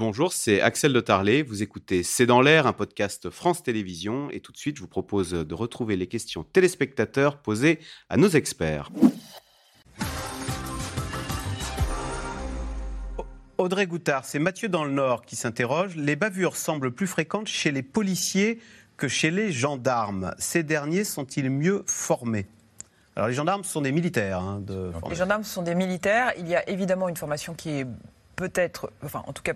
Bonjour, c'est Axel de Tarlet. Vous écoutez C'est dans l'air, un podcast France Télévisions. Et tout de suite, je vous propose de retrouver les questions téléspectateurs posées à nos experts. Audrey Goutard, c'est Mathieu dans le Nord qui s'interroge. Les bavures semblent plus fréquentes chez les policiers que chez les gendarmes. Ces derniers sont-ils mieux formés? Alors les gendarmes sont des militaires. Hein, de les gendarmes sont des militaires. Il y a évidemment une formation qui est peut-être, enfin en tout cas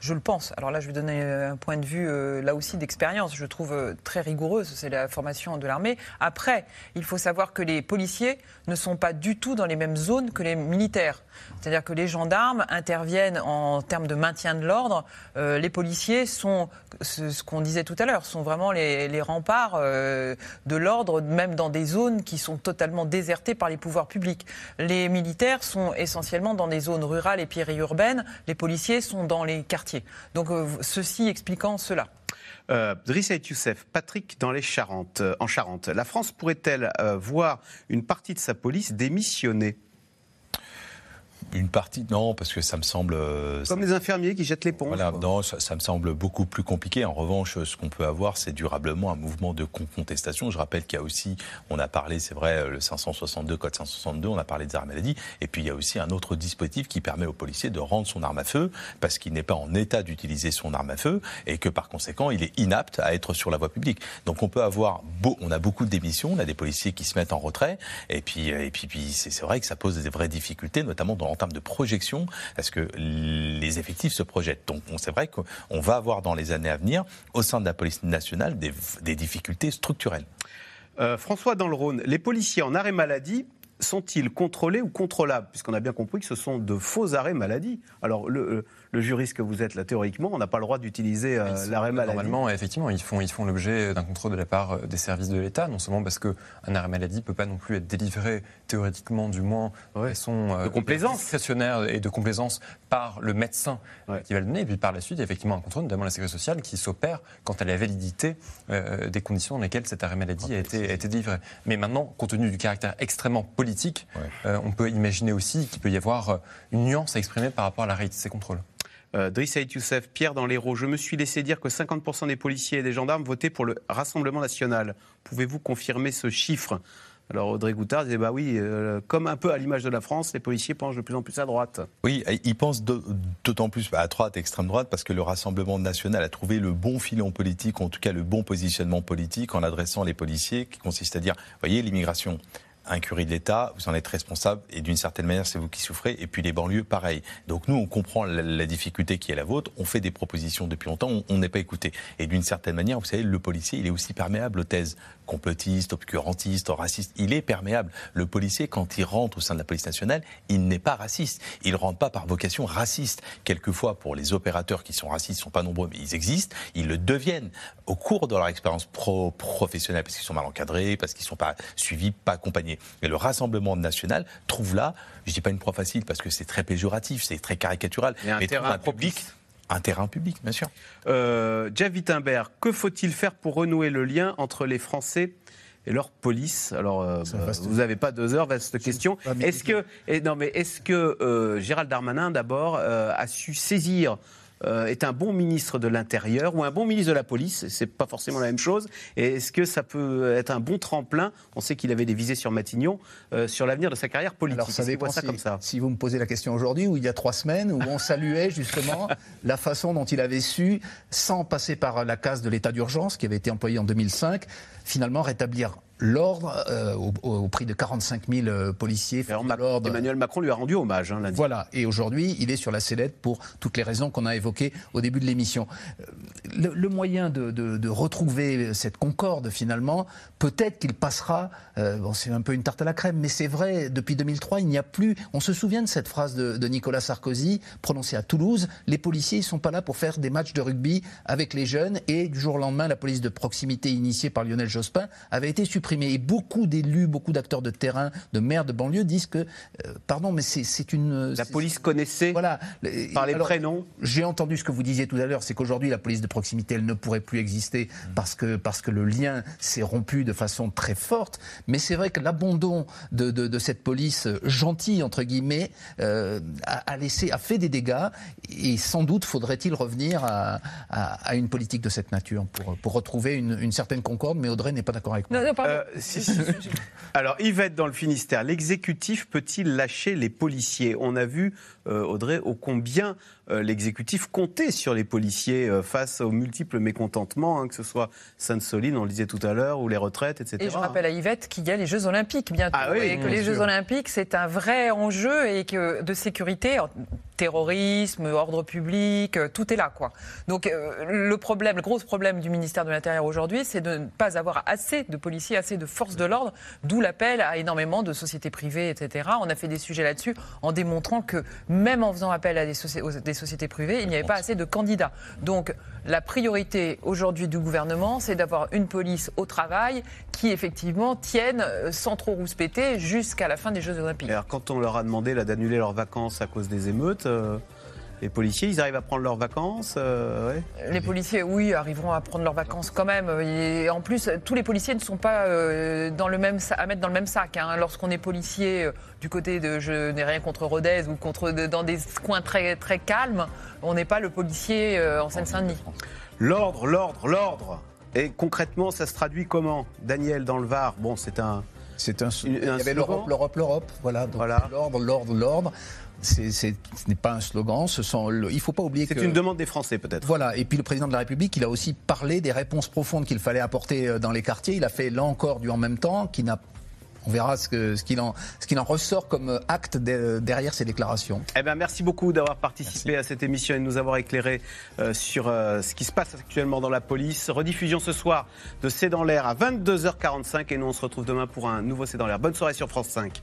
je le pense. Alors là, je vais donner un point de vue, euh, là aussi, d'expérience. Je trouve euh, très rigoureuse, c'est la formation de l'armée. Après, il faut savoir que les policiers ne sont pas du tout dans les mêmes zones que les militaires. C'est-à-dire que les gendarmes interviennent en termes de maintien de l'ordre. Euh, les policiers sont, ce, qu'on disait tout à l'heure, sont vraiment les, remparts de l'ordre, même dans des zones qui sont totalement désertées par les pouvoirs publics. Les militaires sont essentiellement dans des zones rurales et périurbaines. Les policiers sont dans les quartiers donc euh, ceci expliquant cela. Euh, Drissa et Youssef, Patrick dans les Charentes, euh, en Charente, la France pourrait-elle euh, voir une partie de sa police démissionner une partie, non, parce que ça me semble. Euh, Comme les infirmiers qui jettent l'éponge. Voilà, non, ça, me semble beaucoup plus compliqué. En revanche, ce qu'on peut avoir, c'est durablement un mouvement de contestation. Je rappelle qu'il y a aussi, on a parlé, c'est vrai, euh, le 562, code 562, on a parlé des armes maladie. Et puis il y a aussi un autre dispositif qui permet aux policiers de rendre son arme à feu parce qu'il n'est pas en état d'utiliser son arme à feu et que par conséquent, il est inapte à être sur la voie publique. Donc on peut avoir, beau, on a beaucoup de démissions, on a des policiers qui se mettent en retrait. Et puis, et puis, puis c'est vrai que ça pose des vraies difficultés, notamment dans termes de projection, parce que les effectifs se projettent. Donc c'est vrai qu'on va avoir dans les années à venir, au sein de la police nationale, des, difficultés structurelles. Euh, François dans Rhône, les policiers en arrêt maladie sont-ils contrôlés ou contrôlables Puisqu'on a bien compris que ce sont de faux arrêts maladie. Alors, le, euh, le juriste que vous êtes là, théoriquement, on n'a pas le droit d'utiliser euh, l'arrêt maladie. Normalement, effectivement, ils font, ils font l'objet d'un contrôle de la part euh, des services de l'État, non seulement parce qu'un arrêt maladie ne peut pas non plus être délivré, théoriquement du moins, de façon euh, de complaisance. discrétionnaire et de complaisance par le médecin qui va le donner. Et puis par la suite, effectivement, un contrôle, notamment la sécurité sociale, qui s'opère quant à la validité des conditions dans lesquelles cet arrêt maladie a été, a été, délivré. Mais maintenant, compte tenu du caractère extrêmement politique, on peut imaginer aussi qu'il peut y avoir une nuance à exprimer par rapport à la réalité de ces contrôles. Euh, Youssef, Pierre dans l'Hérault, je me suis laissé dire que 50% des policiers et des gendarmes votaient pour le Rassemblement national. Pouvez-vous confirmer ce chiffre? Alors Audrey Goutard disait bah oui, euh, comme un peu à l'image de la France, les policiers pensent de plus en plus à droite. Oui, ils pensent d'autant plus à droite, extrême droite, parce que le Rassemblement national a trouvé le bon filon politique, en tout cas le bon positionnement politique, en adressant les policiers, qui consiste à dire, voyez, l'immigration, incurie de l'État, vous en êtes responsable et d'une certaine manière, c'est vous qui souffrez. Et puis les banlieues, pareil. Donc nous, on comprend la, difficulté qui est la vôtre, on fait des propositions depuis longtemps, on n'est pas écouté. Et d'une certaine manière, vous savez, le policier, il est aussi perméable aux thèses complotistes, obscurantistes, racistes. Il est perméable. Le policier, quand il rentre au sein de la police nationale, il n'est pas raciste. Il ne rentre pas par vocation raciste. Quelquefois, pour les opérateurs qui sont racistes, ils ne sont pas nombreux, mais ils existent, ils le deviennent au cours de leur expérience pro professionnelle, parce qu'ils sont mal encadrés, parce qu'ils ne sont pas suivis, pas accompagnés. Et le Rassemblement national trouve là, je ne dis pas une proie facile parce que c'est très péjoratif, c'est très caricatural, mais un terrain public. Un terrain public, bien sûr. Euh, Jeff Wittenberg, que faut-il faire pour renouer le lien entre les Français et leur police? Alors, euh, vous n'avez pas deux heures, vaste question. Est-ce que, non, mais est-ce que euh, Gérald Darmanin, d'abord, a su saisir euh, est un bon ministre de l'Intérieur ou un bon ministre de la Police C'est pas forcément la même chose. Et est-ce que ça peut être un bon tremplin? On sait qu'il avait des visées sur Matignon euh, sur l'avenir de sa carrière politique. Alors ça dépend ça comme ça? Si vous me posez la question aujourd'hui ou il y a trois semaines où on saluait justement la façon dont il avait su, sans passer par la case de l'état d'urgence qui avait été employé en 2005, finalement rétablir l'ordre euh, au, prix de 45 000 euh, policiers. Emmanuel Macron lui a rendu hommage hein, Voilà, et aujourd'hui, il est sur la sellette pour toutes les raisons qu'on a évoquées au début de l'émission. Euh, le, moyen de, retrouver cette concorde, finalement, peut-être qu'il passera, bon, c'est un peu une tarte à la crème, mais c'est vrai, depuis 2003, il n'y a plus... On se souvient de cette phrase de, Nicolas Sarkozy, prononcée à Toulouse, les policiers, ils ne sont pas là pour faire des matchs de rugby avec les jeunes, et du jour au lendemain, la police de proximité initiée par Lionel Jospin avait été supprimée Et beaucoup d'élus, beaucoup d'acteurs de terrain, de maires de banlieue disent que, euh, pardon, mais c'est une... La police connaissait voilà, par les prénoms J'ai entendu ce que vous disiez tout à l'heure, c'est qu'aujourd'hui, la police de proximité, elle ne pourrait plus exister mmh. parce que, parce que le lien s'est rompu de façon très forte. Mais c'est vrai que l'abandon de, de, cette police gentille, entre guillemets, euh, a, laissé, a fait des dégâts. Et sans doute faudrait-il revenir à, à, une politique de cette nature pour, pour retrouver une, une certaine concorde. Mais Audrey n'est pas d'accord avec moi. Non, euh, Alors, Yvette, dans le Finistère, l'exécutif peut-il lâcher les policiers? On a vu, euh, Audrey, au combien euh, l'exécutif comptait sur les policiers euh, face aux multiples mécontentements, hein, que ce soit Sainte-Soline, on le disait tout à l'heure, ou les retraites, etc. Et je rappelle à Yvette qu'il y a les Jeux Olympiques bientôt. Ah et que les Jeux Olympiques, c'est un vrai enjeu et que de sécurité, terrorisme, ordre public, euh, tout est là, quoi. Donc le problème, le gros problème du ministère de l'Intérieur aujourd'hui, c'est de ne pas avoir assez de policiers, assez de forces de l'ordre, d'où l'appel à énormément de sociétés privées, etc. On a fait des sujets là-dessus en démontrant que même en faisant appel à des, des sociétés privées, il n'y avait pas assez de candidats. Donc la priorité aujourd'hui du gouvernement, c'est d'avoir une police au travail qui effectivement tienne euh, sans trop rouspéter jusqu'à la fin des Jeux Olympiques. Alors quand on leur a demandé d'annuler leurs vacances à cause des émeutes, euh, les policiers, ils arrivent à prendre leurs vacances euh, Les policiers, oui, arriveront à prendre leurs vacances quand même. Et en plus, tous les policiers ne sont pas euh, dans le même, à mettre dans le même sac. Hein. Lorsqu'on est policier euh, du côté de je n'ai rien contre Rodez ou contre, dans des coins très, très calmes, on n'est pas le policier en Seine-Saint-Denis. L'ordre, l'ordre, l'ordre Et concrètement, ça se traduit comment Daniel, dans le Var, bon, c'est un... C'est un, il y avait l'Europe, l'Europe, l'Europe. Voilà, voilà. l'ordre, l'ordre, l'ordre ce n'est pas un slogan. Ce sont, il ne faut pas oublier que. C'est une demande des Français, peut-être. Voilà. Et puis le président de la République, il a aussi parlé des réponses profondes qu'il fallait apporter euh, dans les quartiers. Il a fait là encore du en même temps, qui n'a on verra ce qu'il ce en, ressort comme euh, acte derrière ces déclarations. Eh ben, merci beaucoup d'avoir participé à cette émission et de nous avoir éclairé euh, sur ce qui se passe actuellement dans la police. Rediffusion ce soir de C'est dans l'air à 22h45 et nous on se retrouve demain pour un nouveau C'est dans l'air. Bonne soirée sur France 5.